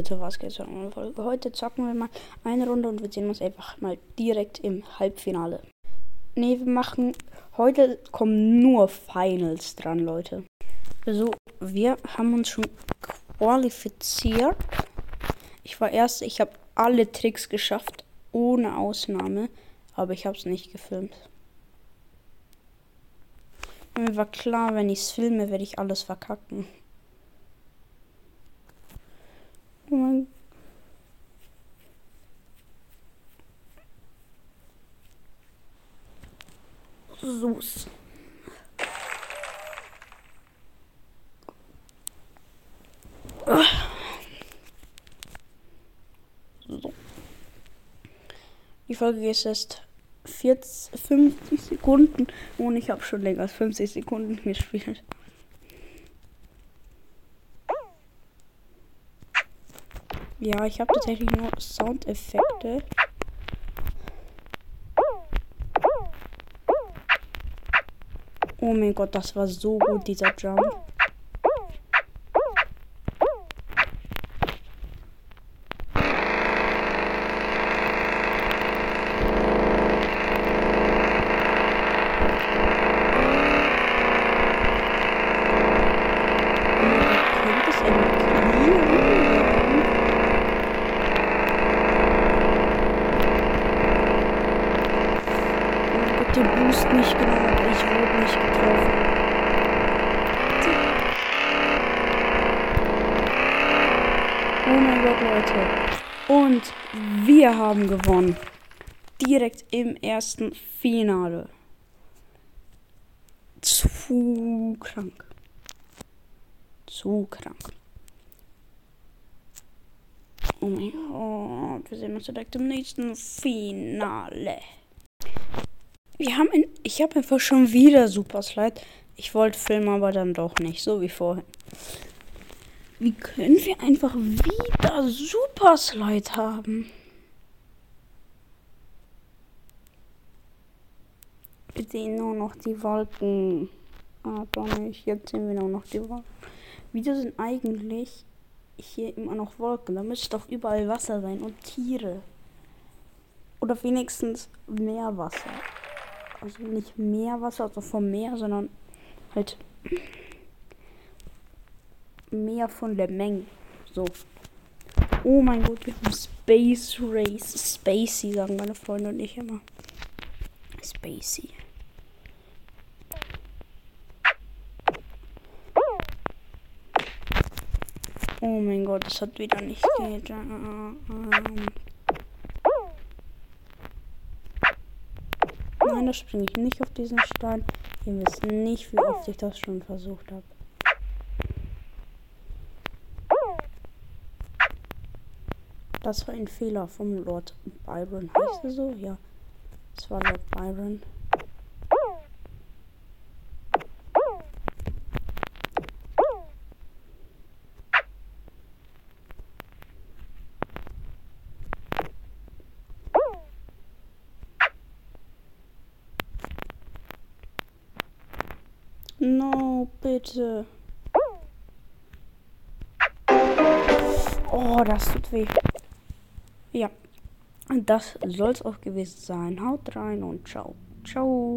Leute, was geht zur neuen Folge? Heute zocken wir mal eine Runde und wir sehen uns einfach mal direkt im Halbfinale. Ne, wir machen. Heute kommen nur Finals dran, Leute. Also, wir haben uns schon qualifiziert. Ich war erst, ich habe alle Tricks geschafft, ohne Ausnahme, aber ich habe es nicht gefilmt. Mir war klar, wenn ich es filme, werde ich alles verkacken. Mein Sus. So. Die Folge ist jetzt 40, 50 Sekunden und ich habe schon länger als 50 Sekunden gespielt. Ja, ich habe tatsächlich nur Soundeffekte. Oh mein Gott, das war so gut, dieser Jump. Könnte es ein clean werden? Der Boost nicht genommen, aber ich wurde nicht getroffen. Oh mein Gott, Leute. Und wir haben gewonnen. Direkt im ersten Finale. Zu krank. Zu krank. Oh mein Gott, wir sehen uns direkt im nächsten Finale. Wir haben in, ich habe einfach schon wieder Super Slide. Ich wollte filmen, aber dann doch nicht, so wie vorhin. Wie können wir einfach wieder Super Slide haben? Wir sehen nur noch die Wolken. Ah, doch nicht. Jetzt sehen wir nur noch die Wolken. Wieso sind eigentlich hier immer noch Wolken? Da müsste doch überall Wasser sein und Tiere. Oder wenigstens Meerwasser. Also nicht Meerwasser, also vom Meer, sondern halt mehr von der Menge. So. Oh mein Gott, wir haben Space Race. Spacey, sagen meine Freunde und ich immer. Spacey. Oh mein Gott, das hat wieder nicht geht. Nein, da springe ich nicht auf diesen Stein. Ihr wisst nicht, wie oft ich das schon versucht habe. Das war ein Fehler vom Lord Byron. Heißt er so? Ja. Das war Lord Byron. No, bitte. Oh, das tut weh. Ja. Das soll es auch gewesen sein. Haut rein und ciao. Ciao.